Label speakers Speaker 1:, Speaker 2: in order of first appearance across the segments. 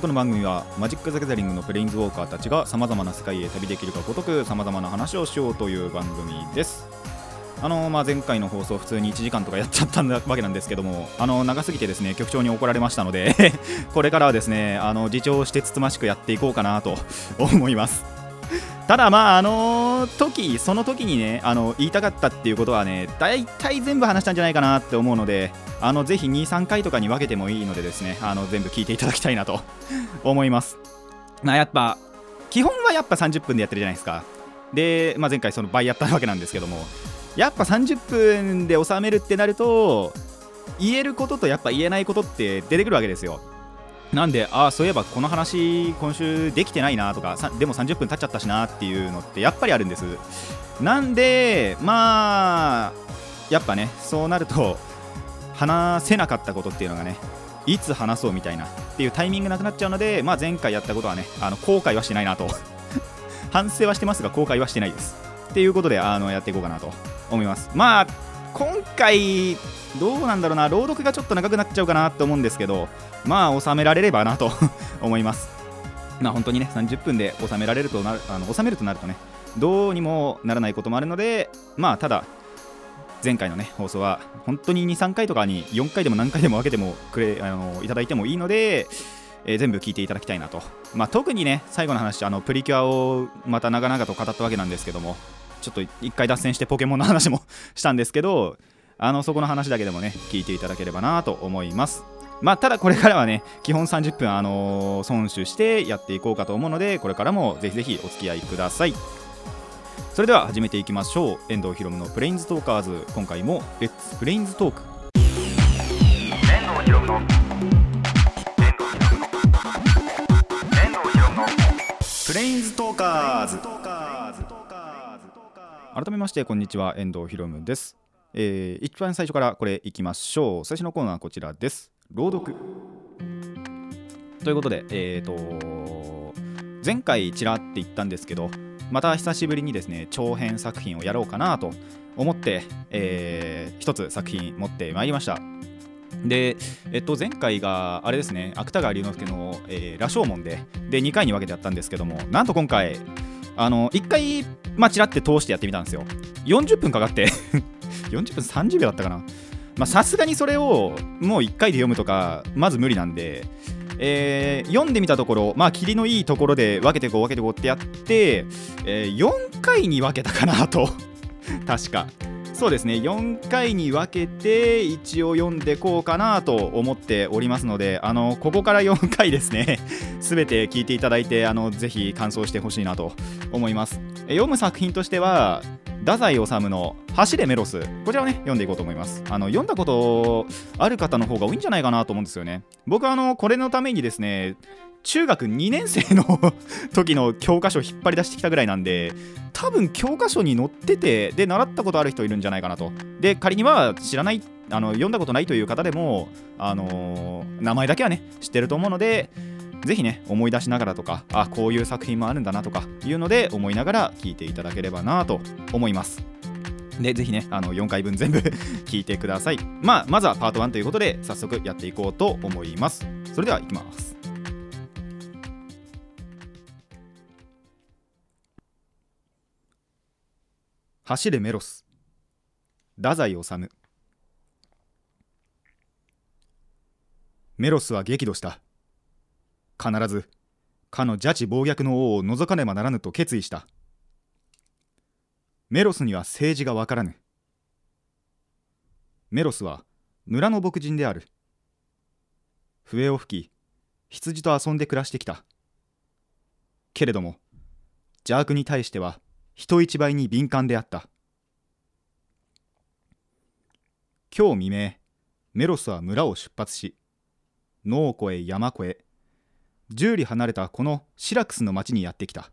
Speaker 1: この番組はマジック・ザ・ギャザリングのプレインズウォーカーたちがさまざまな世界へ旅できるかごとくさまざまな話をしようという番組です。あのまあ、前回の放送普通に1時間とかやっちゃったわけなんですけどもあの長すぎてですね局長に怒られましたので これからはですねあの自重してつつましくやっていこうかなと思います。ただまああの時その時にねあの言いたかったっていうことはね大体全部話したんじゃないかなって思うのであのぜひ23回とかに分けてもいいのでですねあの全部聞いていただきたいなと 思います。まあやっぱ基本はやっぱ30分でやってるじゃないですか。で、まあ、前回その倍やったわけなんですけどもやっぱ30分で収めるってなると言えることとやっぱ言えないことって出てくるわけですよ。なんで、ああ、そういえばこの話、今週できてないなとか、でも30分経っちゃったしなっていうのってやっぱりあるんです。なんで、まあ、やっぱね、そうなると、話せなかったことっていうのがね、いつ話そうみたいなっていうタイミングなくなっちゃうので、まあ、前回やったことはね、あの後悔はしてないなと 反省はしてますが、後悔はしてないです。っていうことで、あのやっていこうかなと思います。まあ、今回、どうなんだろうな、朗読がちょっと長くなっちゃうかなと思うんですけど、まあ、収められればなと 思います。まあ、本当にね、30分で収められるとなる、あの収めるとなるとね、どうにもならないこともあるので、まあ、ただ、前回のね、放送は、本当に2、3回とかに4回でも何回でも分けてもくれあのいただいてもいいので、えー、全部聞いていただきたいなと。まあ、特にね、最後の話、あのプリキュアをまた長々と語ったわけなんですけども、ちょっと一回脱線してポケモンの話もしたんですけど、あのそこの話だけでもね、聞いていただければなと思います。まあ、ただこれからはね、基本30分、あのー、損守してやっていこうかと思うので、これからもぜひぜひお付き合いください。それでは始めていきましょう。遠藤ひろむのプレインズトーカーズ、今回もレッツプレインズトーク。遠藤ひろむのプレインズトーカーズ。改めましてこんにちは。遠藤ひろむです、えー、一番最初からこれいきましょう。最初のコーナーはこちらです。朗読。ということでえっ、ー、と前回ちらって言ったんですけどまた久しぶりにですね長編作品をやろうかなと思って、えー、一つ作品持ってまいりました。で、えっと、前回があれですね芥川龍之介の、えー、羅生門でで2回に分けてやったんですけどもなんと今回あの1回まあちらって通してやってみたんですよ。40分かかって。40分30秒だったかな。まさすがにそれをもう1回で読むとかまず無理なんで。えー、読んでみたところ、まあ、霧のいいところで分けてこう分けてこうってやって、えー、4回に分けたかなと。確か。そうですね。4回に分けて一応読んでこうかなと思っておりますのであのここから4回ですね。全て聞いていただいてあのぜひ感想してほしいなと思います。読む作品としては太宰治の「走れメロス」こちらをね読んでいこうと思います。あの読んだことある方の方が多いんじゃないかなと思うんですよね。僕あのこれのためにですね中学2年生の 時の教科書を引っ張り出してきたぐらいなんで多分教科書に載っててで習ったことある人いるんじゃないかなと。で仮には知らないあの読んだことないという方でも、あのー、名前だけはね知ってると思うのでぜひね思い出しながらとかあこういう作品もあるんだなとかいうので思いながら聞いていただければなと思います。でぜひねあの4回分全部 聞いてください。まあまずはパート1ということで早速やっていこうと思います。それではいきます。走れメロス。太宰治。メロスは激怒した。必ずかの邪智暴虐の王を除かねばならぬと決意した。メロスには政治がわからぬ。メロスは村の牧人である。笛を吹き羊と遊んで暮らしてきた。けれども邪悪に対しては人一倍に敏感であった。今日未明メロスは村を出発し野を越え山越え十里離れたこのシラクスの町にやってきた。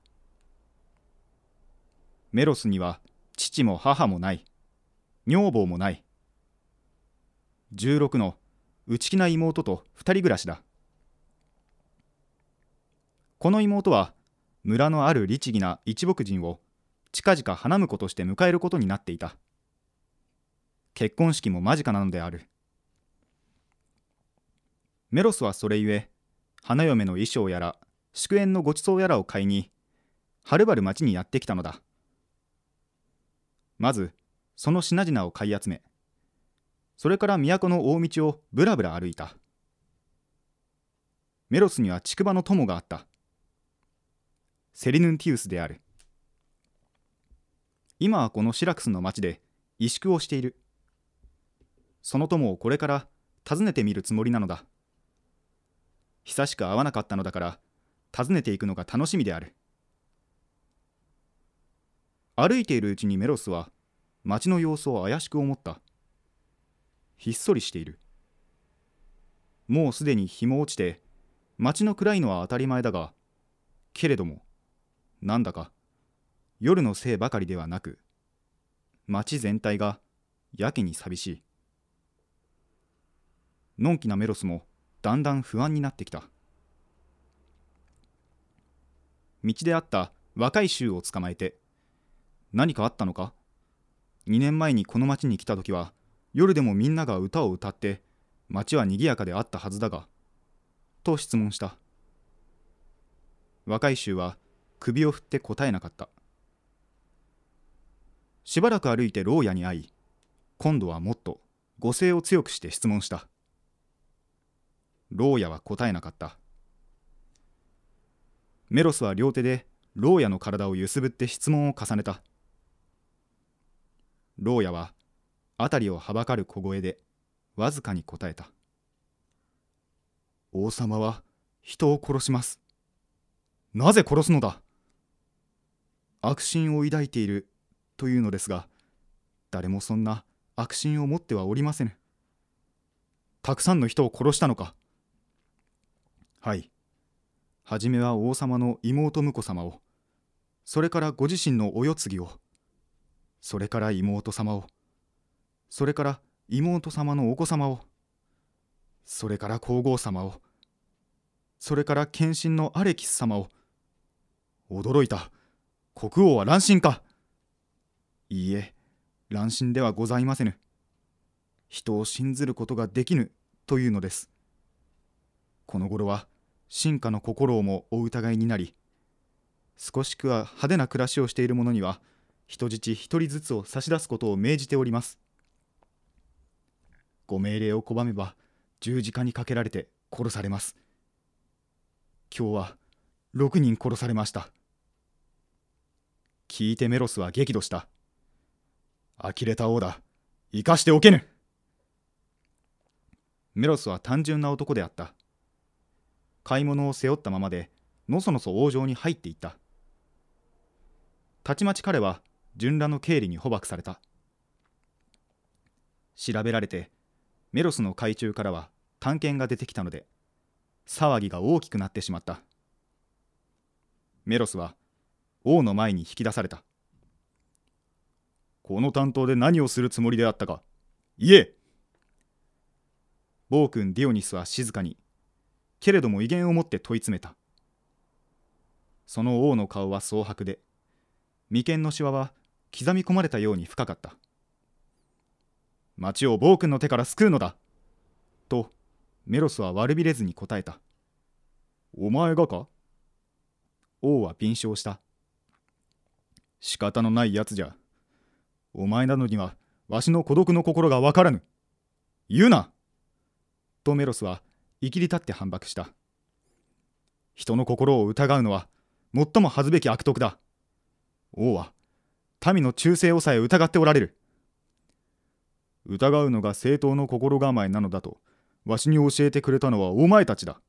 Speaker 1: メロスには父も母もない女房もない。16の内気な妹と2人暮らしだ。この妹は村のある律儀な一牧人を近々花婿として迎えることになっていた。結婚式も間近なのである。メロスはそれゆえ花嫁の衣装やら祝宴のごちそうやらを買いにはるばる町にやってきたのだ。まずその品々を買い集めそれから都の大道をぶらぶら歩いた。メロスには竹馬の友があった。セリヌンティウスである。今はこのシラクスの町で萎縮をしている。その友をこれから訪ねてみるつもりなのだ。久しく会わなかったのだから訪ねていくのが楽しみである。歩いているうちにメロスは町の様子を怪しく思った。ひっそりしている。もうすでに日も落ちて町の暗いのは当たり前だがけれどもなんだか夜のせいばかりではなく町全体がやけに寂しい。のんきなメロスもだんだん不安になってきた。道で会った若い衆を捕まえて何かあったのか？2年前にこの町に来た時は夜でもみんなが歌を歌って町は賑やかであったはずだがと質問した。若い衆は首を振って答えなかった。しばらく歩いて牢屋に会い今度はもっと語声を強くして質問した。牢屋は答えなかった。メロスは両手で牢屋の体を揺すぶって質問を重ねた。牢屋は辺りをはばかる小声でわずかに答えた。王様は人を殺します。なぜ殺すのだ？悪心を抱いているというのですが誰もそんな悪心を持ってはおりませぬ。たくさんの人を殺したのか。はい。初めは王様の妹婿様を。それからご自身のお世継ぎを。それから妹様を。それから妹様のお子様を。それから皇后様を。それから献身のアレキス様を。驚いた。国王は乱心か。いいえ乱心ではございませぬ。人を信ずることができぬというのです。この頃は進化の心をもお疑いになり少しくは派手な暮らしをしている者には人質一人ずつを差し出すことを命じております。ご命令を拒めば十字架にかけられて殺されます。今日は6人殺されました。聞いてメロスは激怒した。呆れた王だ。生かしておけぬ。メロスは単純な男であった。買い物を背負ったままでのそのそ王城に入っていった。たちまち彼は順羅の経理に捕獲された。調べられてメロスの海中からは探検が出てきたので騒ぎが大きくなってしまった。メロスは王の前に引き出された。この担当で何をするつもりであったか。言え。暴君ディオニスは静かに。けれども威厳を持って問い詰めた。その王の顔は蒼白で。眉間のしわは刻み込まれたように深かった。町を暴君の手から救うのだ。とメロスは悪びれずに答えた。お前がか？王は便笑した。仕方のないやつじゃ。お前なのにはわしの孤独の心がわからぬ。言うな。とメロスは生きり立って反駁した。人の心を疑うのは最も恥ずべき悪徳だ。王は民の忠誠をさえ疑っておられる。疑うのが正当の心構えなのだとわしに教えてくれたのはお前たちだ。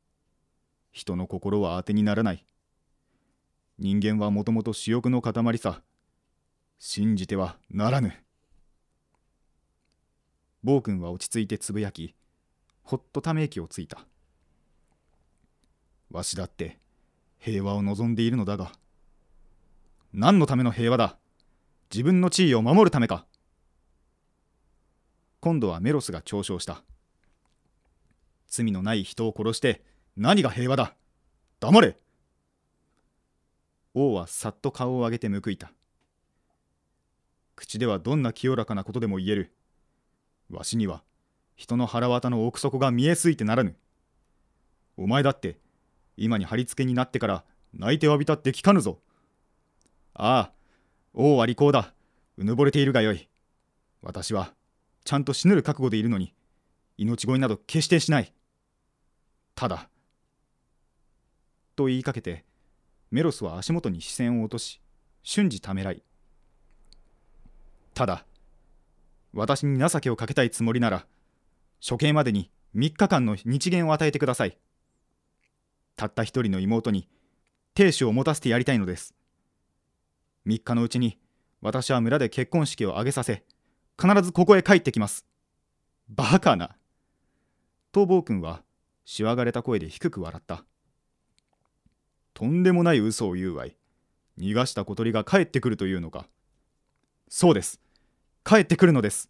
Speaker 1: 人の心は当てにならない。人間はもともと私欲の塊さ。信じてはならぬ。暴君は落ち着いてつぶやきほっとため息をついた。わしだって平和を望んでいるのだが何のための平和だ？自分の地位を守るためか。今度はメロスが嘲笑した。罪のない人を殺して何が平和だ？黙れ！王はさっと顔を上げて報いた。口ではどんな清らかなことでも言える。わしには人の腹渡の奥底が見えすいてならぬ。お前だって今に貼り付けになってから泣いてわびたって聞かぬぞ。ああ王は利口だ。うぬぼれているがよい。私はちゃんと死ぬる覚悟でいるのに命乞いなど決してしない。ただと言いかけてメロスは足元に視線を落とし瞬時ためらい。ただ私に情けをかけたいつもりなら処刑までに3日間の日限を与えてください。たった一人の妹に亭主を持たせてやりたいのです。3日のうちに私は村で結婚式を挙げさせ必ずここへ帰ってきます。バカな。と坊君はしわがれた声で低く笑った。とんでもない嘘を言うわい。逃がした小鳥が帰ってくるというのか。そうです。帰ってくるのです。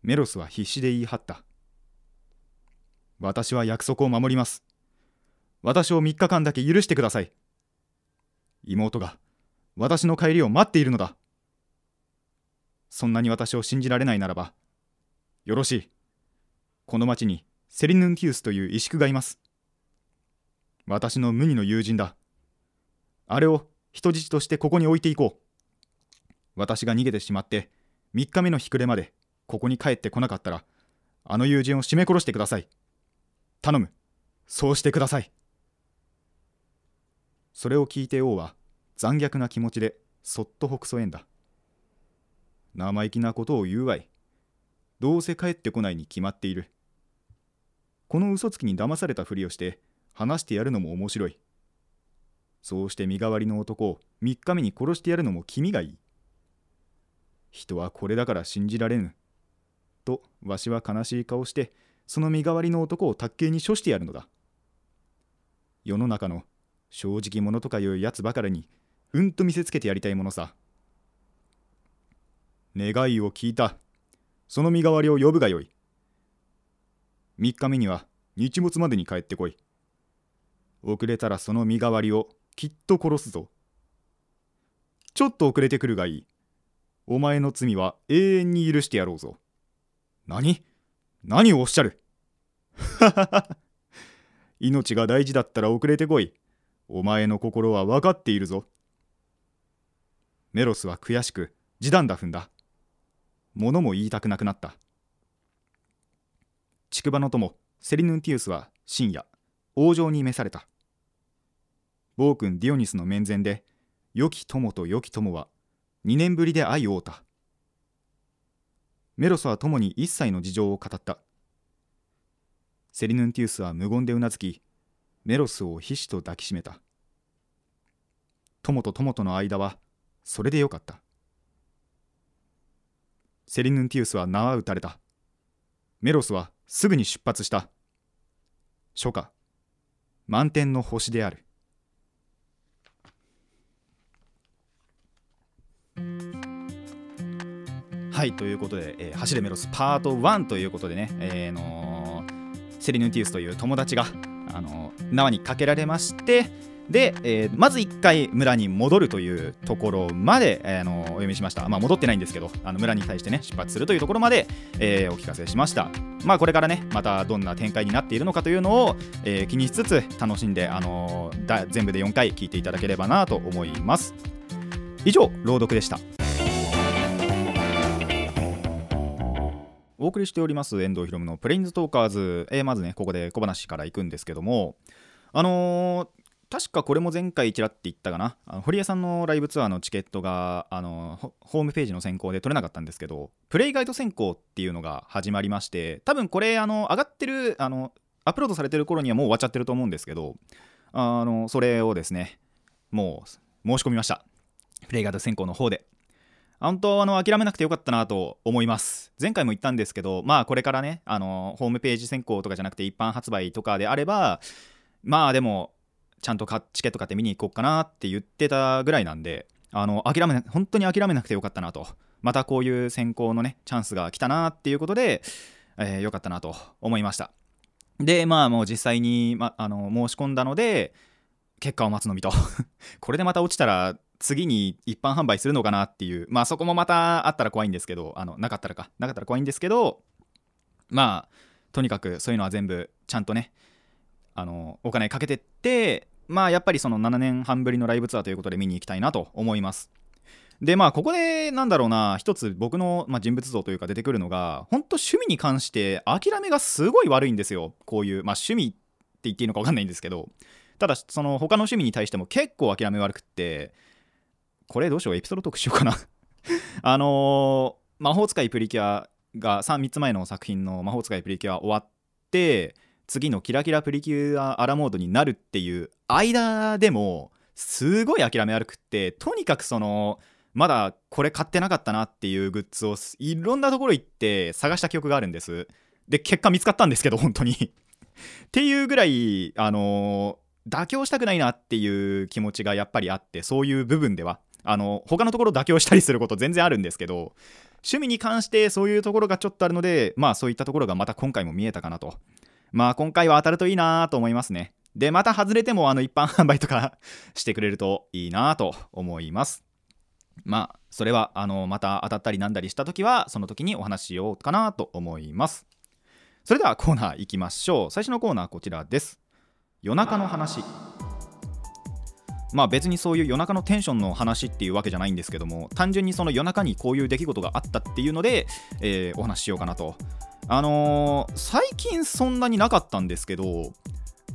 Speaker 1: メロスは必死で言い張った。私は約束を守ります。私を3日間だけ許してください。妹が私の帰りを待っているのだ。そんなに私を信じられないならばよろしい。この町にセリヌンティウスという石工がいます。私の無二の友人だ。あれを人質としてここに置いていこう。私が逃げてしまって3日目の日暮れまでここに帰ってこなかったらあの友人を絞め殺してください。頼む。そうしてください。それを聞いて王は残虐な気持ちでそっとほくそえんだ。生意気なことを言うわい。どうせ帰ってこないに決まっている。この嘘つきに騙されたふりをして話してやるのも面白い。そうして身代わりの男を3日目に殺してやるのも気味がいい。人はこれだから信じられぬ。とわしは悲しい顔してその身代わりの男を卓形に処してやるのだ。世の中の正直者とかいうやつばかりにうんと見せつけてやりたいものさ。願いを聞いた。その身代わりを呼ぶがよい。3日目には日没までに帰ってこい。遅れたらその身代わりをきっと殺すぞ。ちょっと遅れてくるがいい。お前の罪は永遠に許してやろうぞ。何？何をおっしゃる？命が大事だったら遅れてこい。お前の心は分かっているぞ。メロスは悔しく、地団だ踏んだ。物も言いたくなくなった。竹馬の友、セリヌンティウスは深夜、王城に召された。暴君ディオニスの面前で、良き友と良き友は2年ぶりで愛を負うた。メロスは共に一切の事情を語った。セリヌンティウスは無言でうなずきメロスをひしと抱きしめた。友と友との間はそれでよかった。セリヌンティウスは縄打たれた。メロスはすぐに出発した。初夏満天の星である。はいということで、えー、走れメロスパート1ということでね、えー、のセリヌンティウスという友達が、あの縄にかけられましてで、えー、まず1回村に戻るというところまで、えー、のお読みしました、まあ、戻ってないんですけどあの村に対してね出発するというところまで、えー、お聞かせしました。まあこれからねまたどんな展開になっているのかというのを、えー、気にしつつ楽しんで、あのー、全部で4回聞いていただければなと思います。以上朗読でした。お送りしております遠藤ひろむのプレインズトーカーズ、えー、まずねここで小話からいくんですけどもあのー、確かこれも前回ちらって言ったかな。あの堀江さんのライブツアーのチケットがあのホームページの選考で取れなかったんですけどプレイガイド選考っていうのが始まりまして多分これあの上がってるあのアップロードされてる頃にはもう終わっちゃってると思うんですけどあのそれをですねもう申し込みました。プレイガイド選考の方で。本当あの諦めなくてよかったなと思います。前回も言ったんですけどまあこれからねあのホームページ選考とかじゃなくて一般発売とかであればまあでもちゃんとチケット買って見に行こうかなって言ってたぐらいなんであの諦め本当に諦めなくてよかったなと。またこういう選考のねチャンスが来たなっていうことで、えー、よかったなと思いました。でまあもう実際に、ま、あの申し込んだので結果を待つのみと。これでまた落ちたら次に一般販売するのかなっていう。まあそこもまたあったら怖いんですけどあのなかったらか。なかったら怖いんですけどまあとにかくそういうのは全部ちゃんとねあのお金かけてってまあやっぱりその7年半ぶりのライブツアーということで見に行きたいなと思います。でまあここでなんだろうな一つ僕の、まあ、人物像というか出てくるのが本当趣味に関して諦めがすごい悪いんですよ。こういうまあ趣味って言っていいのか分かんないんですけど。ただその他の趣味に対しても結構諦め悪くってこれどうしようエピソードトークしようかな。あのー、魔法使いプリキュアが 3, 3つ前の作品の魔法使いプリキュア終わって次のキラキラプリキュアアラモードになるっていう間でもすごい諦め悪くってとにかくそのまだこれ買ってなかったなっていうグッズをいろんなところ行って探した記憶があるんです。で結果見つかったんですけど本当に。っていうぐらいあの妥協したくないなっていう気持ちがやっぱりあってそういう部分では。あの他のところ妥協したりすること全然あるんですけど趣味に関してそういうところがちょっとあるのでまあそういったところがまた今回も見えたかなと。まあ今回は当たるといいなと思いますね。でまた外れてもあの一般販売とか してくれるといいなと思います。まあそれはあのまた当たったりなんだりした時はその時にお話ししようかなと思います。それではコーナーいきましょう。最初のコーナーこちらです。夜中の話。まあ別にそういう夜中のテンションの話っていうわけじゃないんですけども単純にその夜中にこういう出来事があったっていうので、えー、お話ししようかなと。あのー、最近そんなになかったんですけど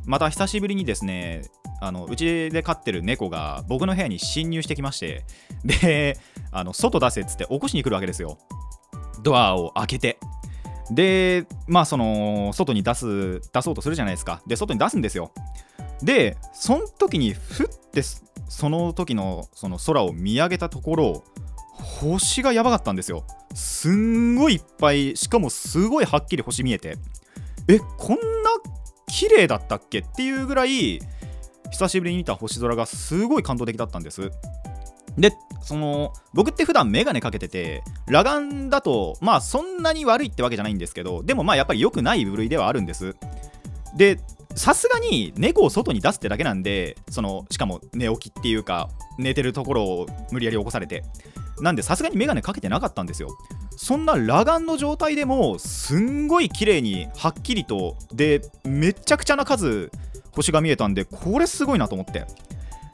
Speaker 1: また久しぶりにですねあのうちで飼ってる猫が僕の部屋に侵入してきましてであの外出せっつって起こしに来るわけですよ。ドアを開けて。でまあその外に出す出そうとするじゃないですか。で外に出すんですよ。でその時にふってその時のその空を見上げたところ星がやばかったんですよ。すんごいいっぱいしかもすごいはっきり星見えて。えこんな綺麗だったっけっていうぐらい久しぶりに見た星空がすごい感動的だったんです。でその僕って普段メガネかけてて裸眼だとまあそんなに悪いってわけじゃないんですけどでもまあやっぱり良くない部類ではあるんです。でさすがに猫を外に出すってだけなんでそのしかも寝起きっていうか寝てるところを無理やり起こされて。なんでさすがにメガネかけてなかったんですよ。そんな裸眼の状態でもすんごい綺麗にはっきりとでめっちゃくちゃな数星が見えたんでこれすごいなと思って。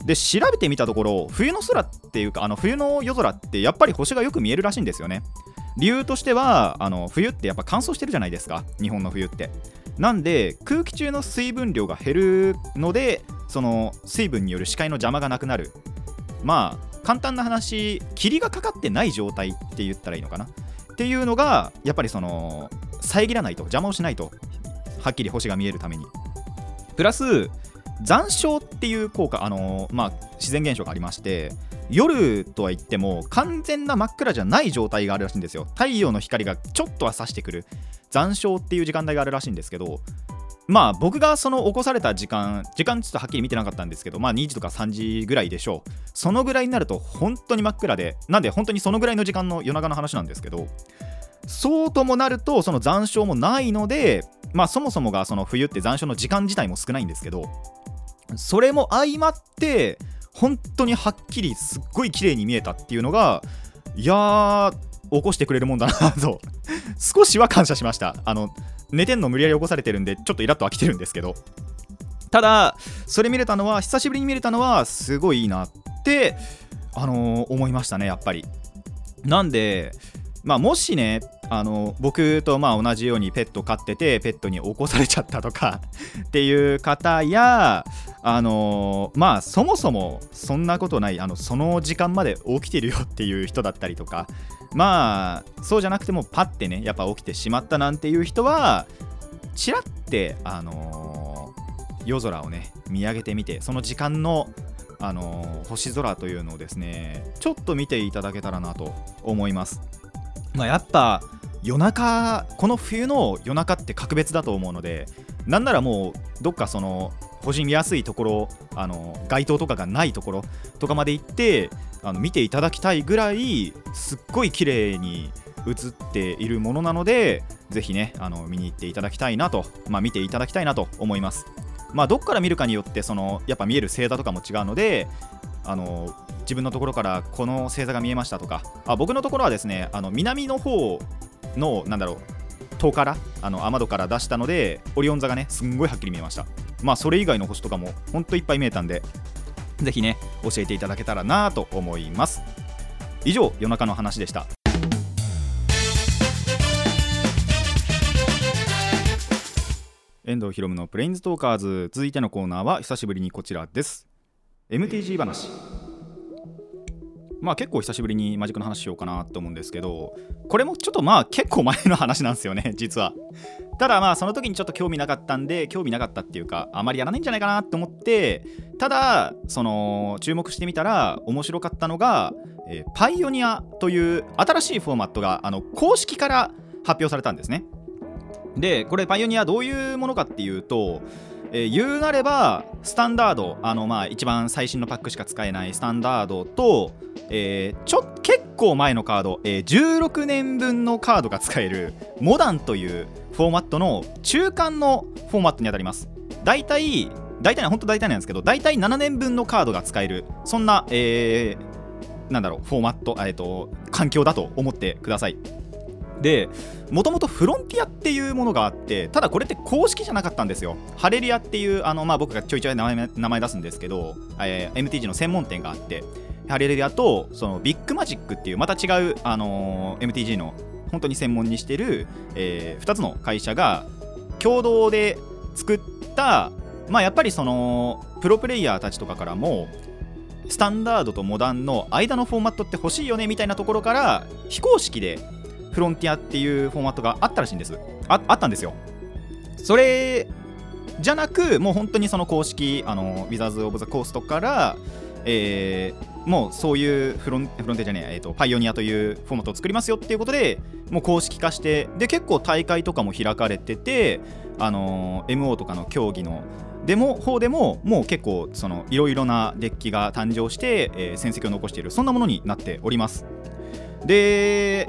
Speaker 1: で調べてみたところ冬の空っていうかあの冬の夜空ってやっぱり星がよく見えるらしいんですよね。理由としてはあの冬ってやっぱ乾燥してるじゃないですか。日本の冬って。なんで空気中の水分量が減るのでその水分による視界の邪魔がなくなる。まあ簡単な話霧がかかってない状態って言ったらいいのかな？っていうのがやっぱりその遮らないと邪魔をしないとはっきり星が見えるために。プラス残照っていう効果あのまあ自然現象がありまして夜とは言っても完全な真っ暗じゃない状態があるらしいんですよ。太陽の光がちょっとは差してくる。残照っていう時間帯があるらしいんですけどまあ僕がその起こされた時間時間ちょっとはっきり見てなかったんですけどまあ2時とか3時ぐらいでしょう。そのぐらいになると本当に真っ暗でなんで本当にそのぐらいの時間の夜中の話なんですけどそうともなるとその残暑もないのでまあそもそもがその冬って残暑の時間自体も少ないんですけどそれも相まって本当にはっきりすっごい綺麗に見えたっていうのがいやー起こしてくれるもんだなと。少しは感謝しました。あの寝てんの無理やり起こされてるんでちょっとイラッと飽きてるんですけど。ただそれ見れたのは久しぶりに見れたのはすごいいいなってあのー、思いましたねやっぱり。なんでまあもしねあの僕とまあ同じようにペット飼っててペットに起こされちゃったとか っていう方やあのまあそもそもそんなことないあのその時間まで起きてるよっていう人だったりとかまあそうじゃなくてもパッてねやっぱ起きてしまったなんていう人はちらってあの夜空をね見上げてみてその時間のあの星空というのをですねちょっと見ていただけたらなと思います。まあ、やっぱ夜中この冬の夜中って格別だと思うのでなんならもうどっかその星見やすいところあの街灯とかがないところとかまで行ってあの見ていただきたいぐらいすっごい綺麗に映っているものなのでぜひねあの見に行っていただきたいなと、まあ、見ていただきたいなと思います。まあどっから見るかによってそのやっぱ見える星座とかも違うのであの自分のところからこの星座が見えましたとかあ僕のところはですねあの南の方のなんだろう塔からあの雨戸から出したのでオリオン座がねすんごいはっきり見えました。まあそれ以外の星とかもほんといっぱい見えたんでぜひね教えていただけたらなと思います。以上夜中の話でした。遠藤ひろむのプレインズトーカーズ続いてのコーナーは久しぶりにこちらです。MTG 話。まあ結構久しぶりにマジックの話しようかなと思うんですけどこれもちょっとまあ結構前の話なんですよね 実は。ただまあその時にちょっと興味なかったんで興味なかったっていうかあまりやらないんじゃないかなって思ってただその注目してみたら面白かったのが、えー、パイオニアという新しいフォーマットがあの公式から発表されたんですね。でこれパイオニアどういうものかっていうとえー、言うなればスタンダードあのまあ一番最新のパックしか使えないスタンダードと、えー、ちょ結構前のカード、えー、16年分のカードが使えるモダンというフォーマットの中間のフォーマットにあたります。大体大体本当大体なんですけど大体7年分のカードが使えるそんな、えー、なんだろうフォーマット、えーと環境だと思ってください。でもともとフロンティアっていうものがあってただこれって公式じゃなかったんですよ。ハレリアっていうあの、まあ、僕がちょいちょい名前名前出すんですけど、えー、MTG の専門店があってハレリアとそのビッグマジックっていうまた違う、あのー、MTG の本当に専門にしてる、えー、2つの会社が共同で作ったまあやっぱりそのプロプレイヤーたちとかからもスタンダードとモダンの間のフォーマットって欲しいよねみたいなところから非公式でフロンティアっていうフォーマットがあったらしいんです。ああったんですよ。それじゃなくもう本当にその公式あのウィザーズ・オブ・ザ・コーストから、えー、もうそういうフロンフロンティアじゃねえ、えーと、パイオニアというフォーマットを作りますよっていうことでもう公式化してで結構大会とかも開かれててあの MO とかの競技のデモ方でももう結構そのいろいろなデッキが誕生して、えー、戦績を残しているそんなものになっております。で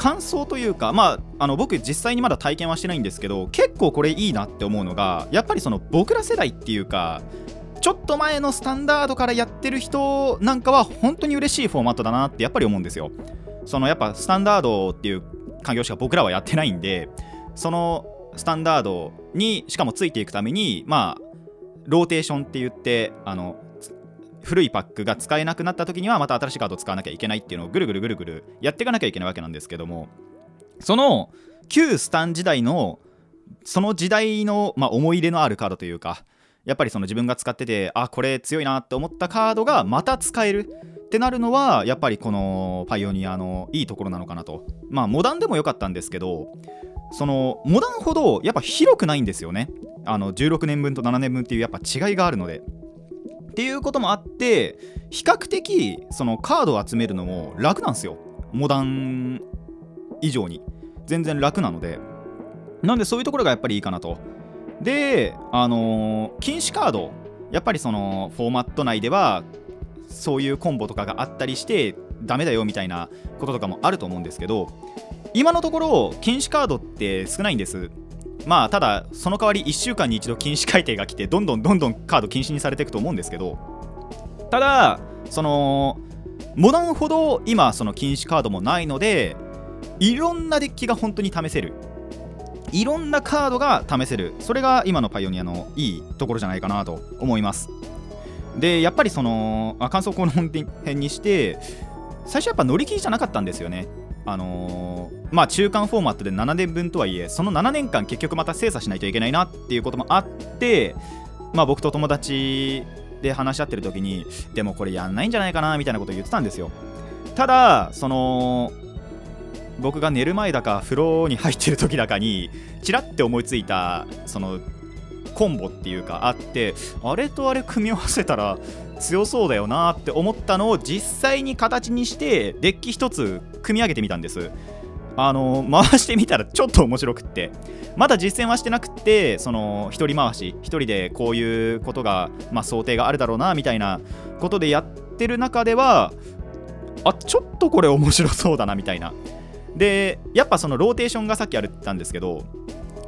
Speaker 1: 感想というか、まあ、あの僕実際にまだ体験はしてないんですけど結構これいいなって思うのがやっぱりその僕ら世代っていうかちょっと前のスタンダードからやってる人なんかは本当に嬉しいフォーマットだなってやっぱり思うんですよ。そのやっぱスタンダードっていう環境しか僕らはやってないんでそのスタンダードにしかもついていくためにまあローテーションって言ってあの古いパックが使えなくなった時にはまた新しいカードを使わなきゃいけないっていうのをぐるぐるぐるぐるやっていかなきゃいけないわけなんですけどもその旧スタン時代のその時代の、まあ、思い入れのあるカードというかやっぱりその自分が使っててあこれ強いなって思ったカードがまた使えるってなるのはやっぱりこのパイオニアのいいところなのかなと。まあモダンでも良かったんですけどそのモダンほどやっぱ広くないんですよね。あの16年分と7年分っていうやっぱ違いがあるので。っていうこともあって比較的そのカードを集めるのも楽なんですよ。モダン以上に。全然楽なので。なんでそういうところがやっぱりいいかなと。であのー、禁止カード。やっぱりそのフォーマット内ではそういうコンボとかがあったりしてダメだよみたいなこととかもあると思うんですけど今のところ禁止カードって少ないんです。まあただその代わり1週間に一度禁止改定が来てどんどんどんどんカード禁止にされていくと思うんですけどただそのモダンほど今その禁止カードもないのでいろんなデッキが本当に試せる。いろんなカードが試せる。それが今のパイオニアのいいところじゃないかなと思います。でやっぱりその感想この本編にして最初やっぱ乗り切りじゃなかったんですよね。あのー、まあ中間フォーマットで7年分とはいえその7年間結局また精査しないといけないなっていうこともあってまあ僕と友達で話し合ってる時にでもこれやんないんじゃないかなみたいなことを言ってたんですよ。ただその僕が寝る前だか風呂に入ってる時だかにチラッて思いついたそのコンボっていうかあってあれとあれ組み合わせたら強そうだよなって思ったのを実際に形にしてデッキ1つ組み上げてみたんです。あの回してみたらちょっと面白くって。まだ実践はしてなくってその一人回し一人でこういうことが、まあ、想定があるだろうなみたいなことでやってる中ではあちょっとこれ面白そうだなみたいな。でやっぱそのローテーションがさっきあるって言ったんですけど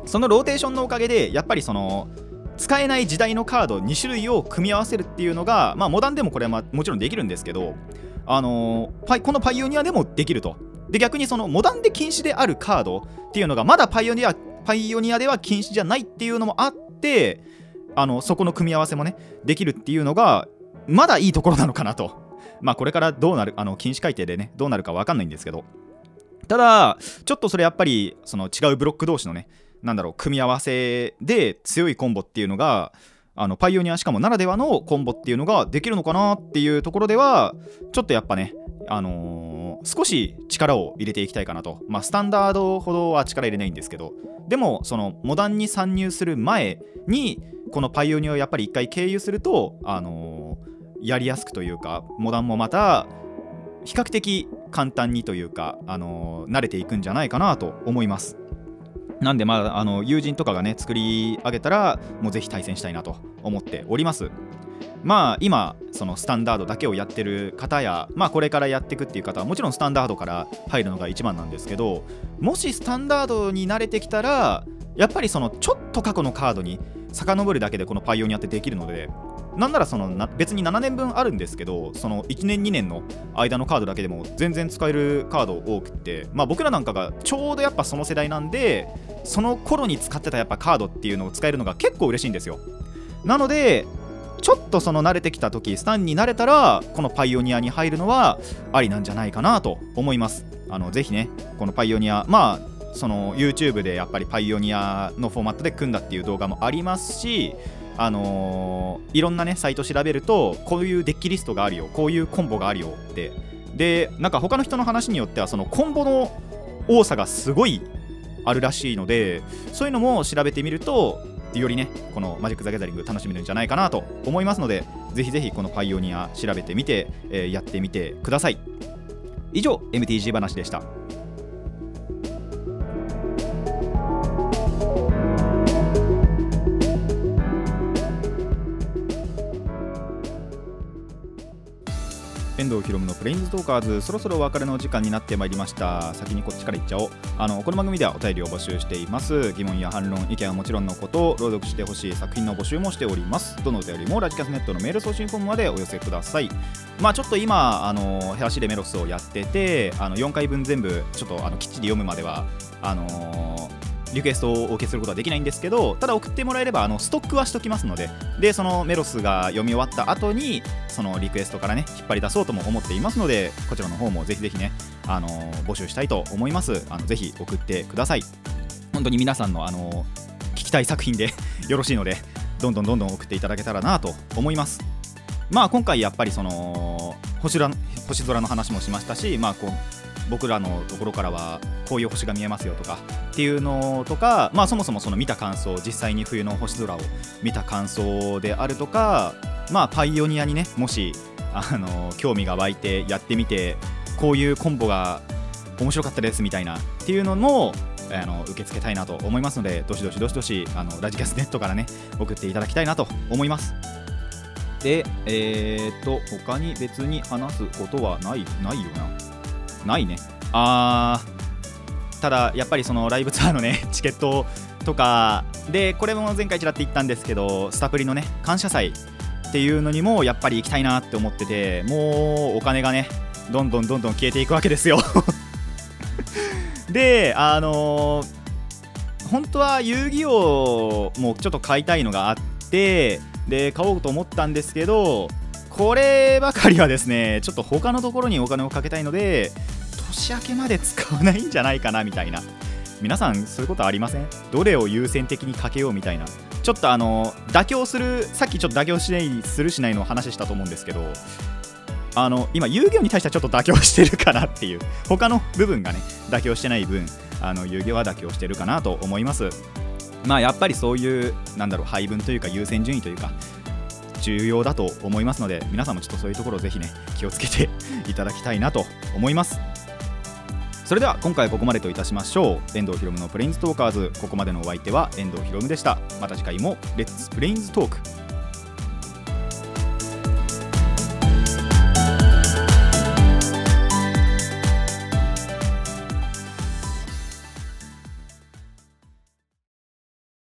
Speaker 1: そのローテーションのおかげでやっぱりその使えない時代のカード2種類を組み合わせるっていうのが、まあ、モダンでもこれはもちろんできるんですけど、あのー、このパイオニアでもできると。で逆にそのモダンで禁止であるカードっていうのがまだパイオニアパイオニアでは禁止じゃないっていうのもあってあのそこの組み合わせもねできるっていうのがまだいいところなのかなと。まあこれからどうなるあの禁止改定でねどうなるか分かんないんですけどただちょっとそれやっぱりその違うブロック同士のねなんだろう組み合わせで強いコンボっていうのがあのパイオニアしかもならではのコンボっていうのができるのかなっていうところではちょっとやっぱねあのー、少し力を入れていきたいかなと。まあスタンダードほどは力入れないんですけど。でもそのモダンに参入する前にこのパイオニアをやっぱり一回経由するとあのー、やりやすくというかモダンもまた比較的簡単にというか、あのー、慣れていくんじゃないかなと思います。なんで、まあ、あの友人とかがね作り上げたらもうぜひ対戦したいなと思っております。まあ今そのスタンダードだけをやってる方やまあこれからやっていくっていう方はもちろんスタンダードから入るのが一番なんですけどもしスタンダードに慣れてきたらやっぱりそのちょっと過去のカードに遡るだけでこのパイオニアってできるのでなんならそのな別に7年分あるんですけどその1年2年の間のカードだけでも全然使えるカード多くてまあ僕らなんかがちょうどやっぱその世代なんでその頃に使ってたやっぱカードっていうのを使えるのが結構嬉しいんですよ。なのでちょっとその慣れてきた時スタンに慣れたらこのパイオニアに入るのはありなんじゃないかなと思います。あのぜひねこのパイオニアまあその YouTube でやっぱりパイオニアのフォーマットで組んだっていう動画もありますしあのー、いろんなねサイト調べるとこういうデッキリストがあるよこういうコンボがあるよって。でなんか他の人の話によってはそのコンボの多さがすごいあるらしいのでそういうのも調べてみるとよりねこのマジック・ザ・ギャザリング楽しめるんじゃないかなと思いますのでぜひぜひこのパイオニア調べてみて、えー、やってみてください。以上 MTG 話でした。遠藤ひろむのプレインズトーカーズ。そろそろお別れの時間になってまいりました。先にこっちからいっちゃおう。あのこの番組ではお便りを募集しています。疑問や反論意見はもちろんのことを朗読してほしい作品の募集もしております。どのお便りもラジキャスネットのメール送信フォームまでお寄せください。まあちょっと今あのヘラシでメロスをやっててあの4回分全部ちょっとあのきっちり読むまではあのーリクエストをお受けすることはできないんですけどただ送ってもらえればあのストックはしときますのででそのメロスが読み終わった後にそのリクエストからね引っ張り出そうとも思っていますのでこちらの方もぜひぜひねあの募集したいと思います。あのぜひ送ってください。本当に皆さんのあの聞きたい作品で よろしいのでどんどんどんどん送っていただけたらなと思います。まあ今回やっぱりその星空星空の話もしましたしまあこう僕らのところからはこういう星が見えますよとかっていうのとか、まあ、そもそもその見た感想実際に冬の星空を見た感想であるとか、まあ、パイオニアにねもしあの興味が湧いてやってみてこういうコンボが面白かったですみたいなっていうのもあの受け付けたいなと思いますのでどしどしどしどしあのラジキャスネットからね送っていただきたいなと思います。でえー、っと他に別に話すことはないないよな。ないね。あーただやっぱりそのライブツアーのね チケットとかでこれも前回ちらって言ったんですけどスタプリのね感謝祭っていうのにもやっぱり行きたいなって思っててもうお金がねどんどんどんどん消えていくわけですよ。であのー、本当は遊戯王もちょっと買いたいのがあってで買おうと思ったんですけどこればかりはですねちょっと他のところにお金をかけたいので年明けまで使わないんじゃないかなみたいな。皆さんそういうことありません？どれを優先的にかけようみたいな。ちょっとあの妥協するさっきちょっと妥協しないするしないの話したと思うんですけどあの今遊戯王に対してはちょっと妥協してるかなっていう。他の部分がね妥協してない分あの遊戯王は妥協してるかなと思います。まあやっぱりそういうなんだろう配分というか優先順位というか重要だと思いますので皆さんもちょっとそういうところをぜひね気をつけていただきたいなと思います。それでは今回ここまでといたしましょう。遠藤ひろむのプレインズトーカーズ。ここまでのお相手は遠藤ひろむでした。また次回もレッツプレインズトーク。